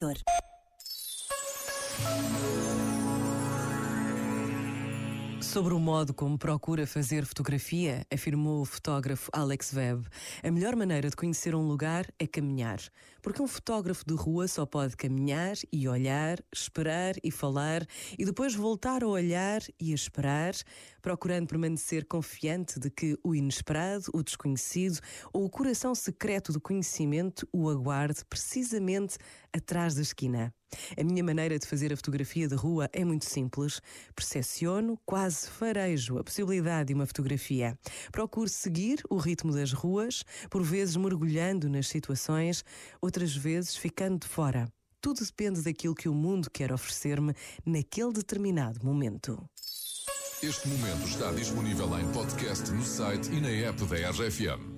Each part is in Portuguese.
Dor. Sobre o modo como procura fazer fotografia, afirmou o fotógrafo Alex Webb, a melhor maneira de conhecer um lugar é caminhar. Porque um fotógrafo de rua só pode caminhar e olhar, esperar e falar e depois voltar a olhar e a esperar, procurando permanecer confiante de que o inesperado, o desconhecido ou o coração secreto do conhecimento o aguarde precisamente atrás da esquina. A minha maneira de fazer a fotografia de rua é muito simples. Percepciono, quase farejo a possibilidade de uma fotografia. Procuro seguir o ritmo das ruas, por vezes mergulhando nas situações, outras vezes ficando de fora. Tudo depende daquilo que o mundo quer oferecer-me naquele determinado momento. Este momento está disponível em podcast no site e na app da RFM.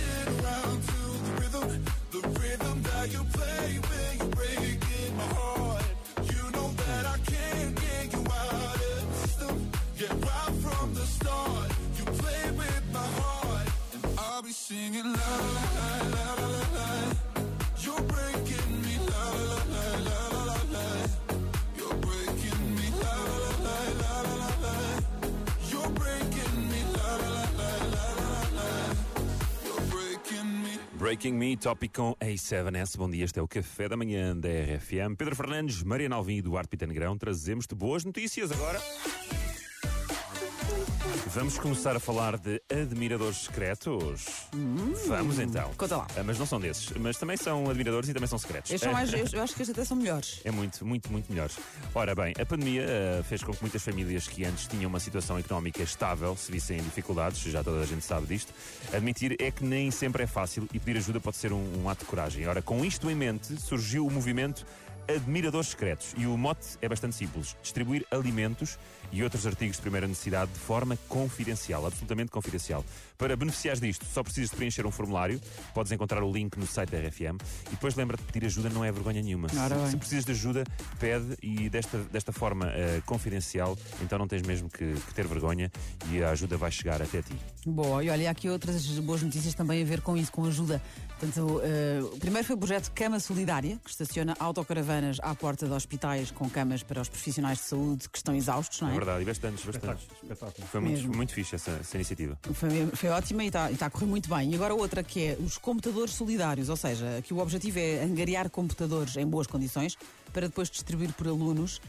Breaking me. Topic com A7S. Bom dia, este é o Café da Manhã da RFM. Pedro Fernandes, Mariana Alvim e Eduardo Pita Negrão. Trazemos-te boas notícias agora. Vamos começar a falar de admiradores secretos. Vamos então. Conta lá. Ah, mas não são desses. Mas também são admiradores e também são secretos. Estes são mais, eu, eu acho que estes até são melhores. É muito, muito, muito melhores. Ora bem, a pandemia eh, fez com que muitas famílias que antes tinham uma situação económica estável se vissem em dificuldades, já toda a gente sabe disto. Admitir é que nem sempre é fácil e pedir ajuda pode ser um, um ato de coragem. Ora, com isto em mente, surgiu o movimento Admiradores Secretos e o mote é bastante simples: distribuir alimentos e outros artigos de primeira necessidade de forma confidencial, absolutamente confidencial. Para beneficiares disto, só precisas de preencher um formulário, podes encontrar o link no site da RFM e depois lembra-te de pedir ajuda, não é vergonha nenhuma. Se, se precisas de ajuda, pede e desta, desta forma eh, confidencial, então não tens mesmo que, que ter vergonha e a ajuda vai chegar até ti. Boa, e olha, há aqui outras boas notícias também a ver com isso, com ajuda. Portanto, eh, o primeiro foi o projeto Cama Solidária, que estaciona autocaravana semanas à porta de hospitais com camas para os profissionais de saúde que estão exaustos, não É é? verdade, e bastantes, bastantes. Espetáculo. Foi muito, Mesmo. muito fixe essa, essa iniciativa. Foi, foi ótima e está a correr muito bem. E agora outra que é os computadores solidários, ou seja, que o objetivo é angariar computadores em boas condições para depois distribuir por alunos